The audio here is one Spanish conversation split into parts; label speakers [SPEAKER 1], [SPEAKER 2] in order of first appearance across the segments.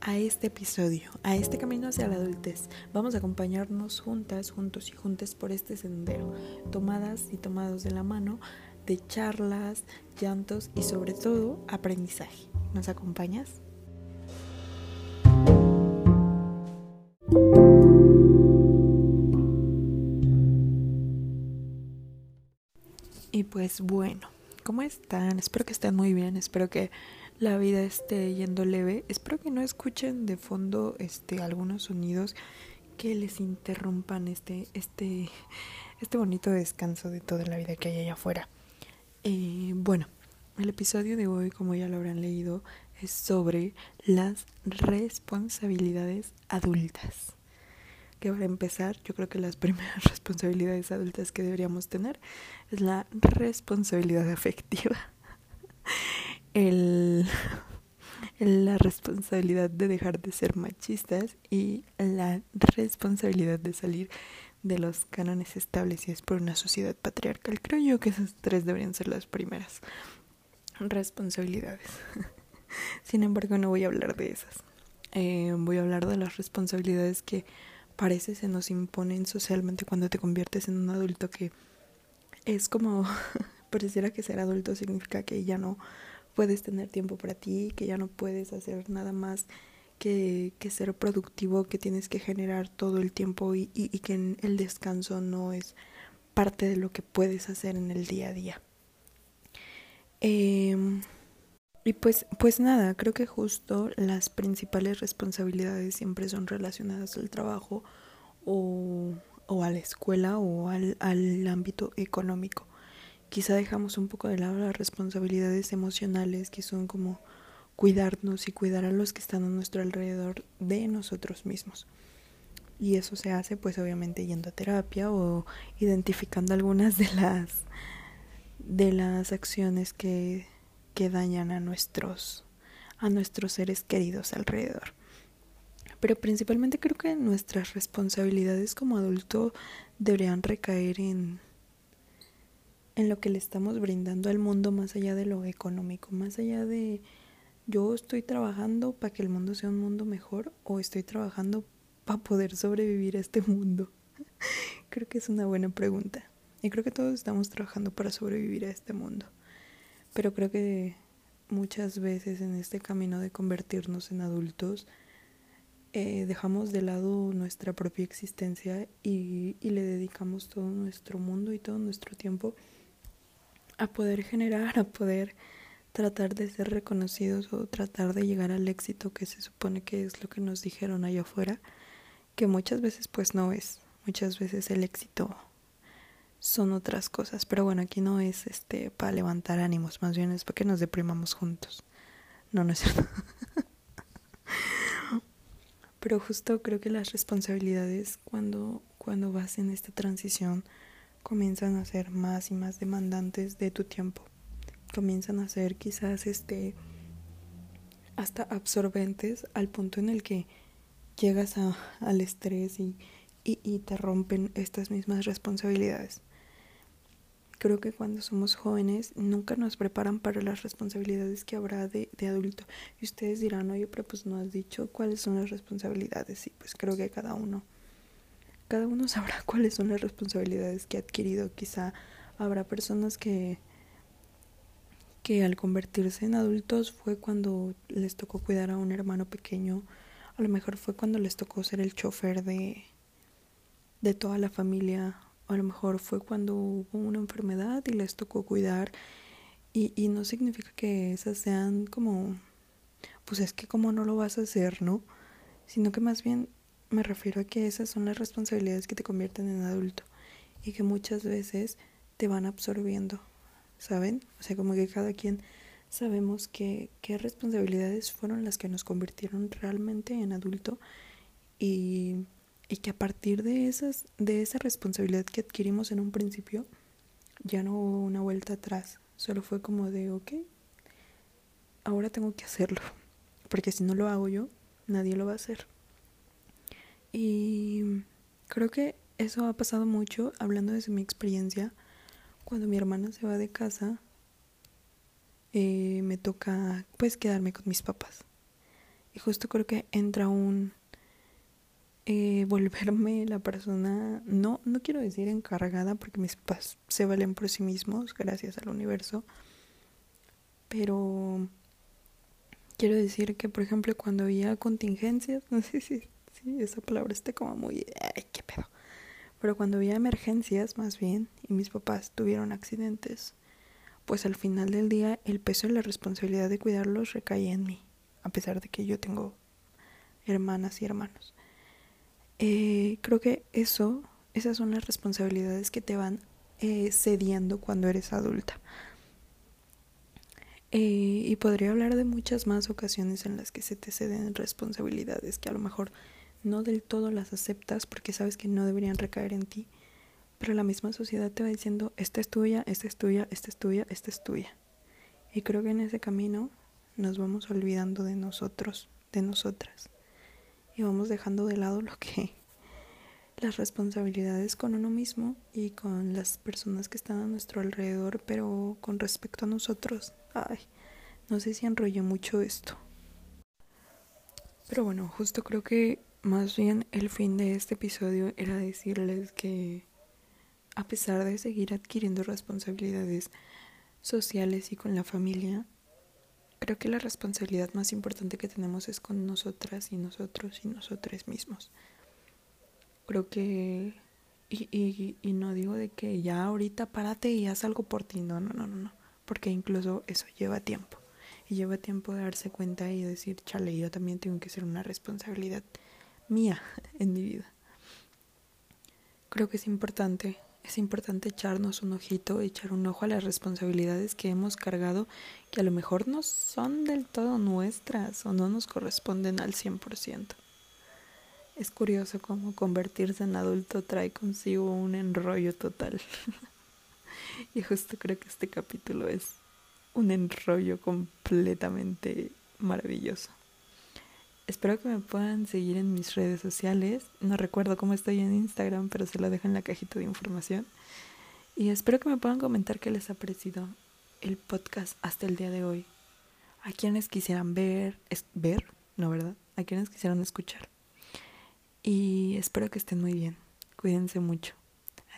[SPEAKER 1] a este episodio, a este camino hacia la adultez. Vamos a acompañarnos juntas, juntos y juntas por este sendero, tomadas y tomados de la mano de charlas, llantos y sobre todo aprendizaje. ¿Nos acompañas? Y pues bueno, ¿cómo están? Espero que estén muy bien, espero que la vida esté yendo leve. Espero que no escuchen de fondo este algunos sonidos que les interrumpan este este este bonito descanso de toda la vida que hay allá afuera. Eh, bueno, el episodio de hoy, como ya lo habrán leído, es sobre las responsabilidades adultas. Que para empezar, yo creo que las primeras responsabilidades adultas que deberíamos tener es la responsabilidad afectiva la responsabilidad de dejar de ser machistas y la responsabilidad de salir de los cánones establecidos por una sociedad patriarcal. Creo yo que esas tres deberían ser las primeras responsabilidades. Sin embargo, no voy a hablar de esas. Eh, voy a hablar de las responsabilidades que parece se nos imponen socialmente cuando te conviertes en un adulto que es como pareciera que ser adulto significa que ya no puedes tener tiempo para ti, que ya no puedes hacer nada más que, que ser productivo, que tienes que generar todo el tiempo y, y, que el descanso no es parte de lo que puedes hacer en el día a día. Em, y pues, pues nada, creo que justo las principales responsabilidades siempre son relacionadas al trabajo o, o a la escuela o al, al ámbito económico quizá dejamos un poco de lado las responsabilidades emocionales que son como cuidarnos y cuidar a los que están a nuestro alrededor de nosotros mismos. Y eso se hace pues obviamente yendo a terapia o identificando algunas de las de las acciones que, que dañan a nuestros a nuestros seres queridos alrededor. Pero principalmente creo que nuestras responsabilidades como adulto deberían recaer en en lo que le estamos brindando al mundo más allá de lo económico, más allá de yo estoy trabajando para que el mundo sea un mundo mejor o estoy trabajando para poder sobrevivir a este mundo. creo que es una buena pregunta. Y creo que todos estamos trabajando para sobrevivir a este mundo. Pero creo que muchas veces en este camino de convertirnos en adultos, eh, dejamos de lado nuestra propia existencia y, y le dedicamos todo nuestro mundo y todo nuestro tiempo a poder generar, a poder tratar de ser reconocidos o tratar de llegar al éxito que se supone que es lo que nos dijeron allá afuera, que muchas veces pues no es, muchas veces el éxito son otras cosas, pero bueno, aquí no es este para levantar ánimos, más bien es para que nos deprimamos juntos. No, no es cierto. pero justo creo que las responsabilidades cuando cuando vas en esta transición comienzan a ser más y más demandantes de tu tiempo. Comienzan a ser quizás este hasta absorbentes al punto en el que llegas a, al estrés y, y, te rompen estas mismas responsabilidades. Creo que cuando somos jóvenes nunca nos preparan para las responsabilidades que habrá de, de adulto. Y ustedes dirán, oye, pero pues no has dicho cuáles son las responsabilidades. Y pues creo que cada uno cada uno sabrá cuáles son las responsabilidades que ha adquirido. Quizá habrá personas que que al convertirse en adultos fue cuando les tocó cuidar a un hermano pequeño, a lo mejor fue cuando les tocó ser el chofer de de toda la familia, a lo mejor fue cuando hubo una enfermedad y les tocó cuidar y, y no significa que esas sean como pues es que como no lo vas a hacer, ¿no? Sino que más bien me refiero a que esas son las responsabilidades que te convierten en adulto y que muchas veces te van absorbiendo, ¿saben? O sea, como que cada quien sabemos que, qué responsabilidades fueron las que nos convirtieron realmente en adulto y, y que a partir de, esas, de esa responsabilidad que adquirimos en un principio, ya no hubo una vuelta atrás, solo fue como de, ok, ahora tengo que hacerlo, porque si no lo hago yo, nadie lo va a hacer. Y creo que eso ha pasado mucho, hablando desde mi experiencia, cuando mi hermana se va de casa, eh, me toca pues quedarme con mis papás. Y justo creo que entra un eh, volverme la persona, no, no quiero decir encargada, porque mis papás se valen por sí mismos, gracias al universo, pero quiero decir que, por ejemplo, cuando había contingencias, no sé si, esa palabra esté como muy, ay, qué pedo, pero cuando había emergencias, más bien, y mis papás tuvieron accidentes, pues al final del día el peso y la responsabilidad de cuidarlos recaía en mí, a pesar de que yo tengo hermanas y hermanos. Eh, creo que eso, esas son las responsabilidades que te van eh, cediendo cuando eres adulta. Eh, y podría hablar de muchas más ocasiones en las que se te ceden responsabilidades que a lo mejor no del todo las aceptas porque sabes que no deberían recaer en ti, pero la misma sociedad te va diciendo, esta es tuya, esta es tuya, esta es tuya, esta es tuya. Y creo que en ese camino nos vamos olvidando de nosotros, de nosotras y vamos dejando de lado lo que las responsabilidades con uno mismo y con las personas que están a nuestro alrededor, pero con respecto a nosotros, ay, no sé si enrollé mucho esto. Pero bueno, justo creo que más bien el fin de este episodio era decirles que a pesar de seguir adquiriendo responsabilidades sociales y con la familia, Creo que la responsabilidad más importante que tenemos es con nosotras y nosotros y nosotros mismos. Creo que... Y, y, y no digo de que ya ahorita párate y haz algo por ti. No, no, no, no, no. Porque incluso eso lleva tiempo. Y lleva tiempo de darse cuenta y decir, chale, yo también tengo que ser una responsabilidad mía en mi vida. Creo que es importante es importante echarnos un ojito, echar un ojo a las responsabilidades que hemos cargado que a lo mejor no son del todo nuestras o no nos corresponden al 100%. Es curioso cómo convertirse en adulto trae consigo un enrollo total. y justo creo que este capítulo es un enrollo completamente maravilloso. Espero que me puedan seguir en mis redes sociales. No recuerdo cómo estoy en Instagram, pero se lo dejo en la cajita de información. Y espero que me puedan comentar qué les ha parecido el podcast hasta el día de hoy. A quienes quisieran ver, es, ver, no verdad, a quienes quisieran escuchar. Y espero que estén muy bien. Cuídense mucho.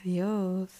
[SPEAKER 1] Adiós.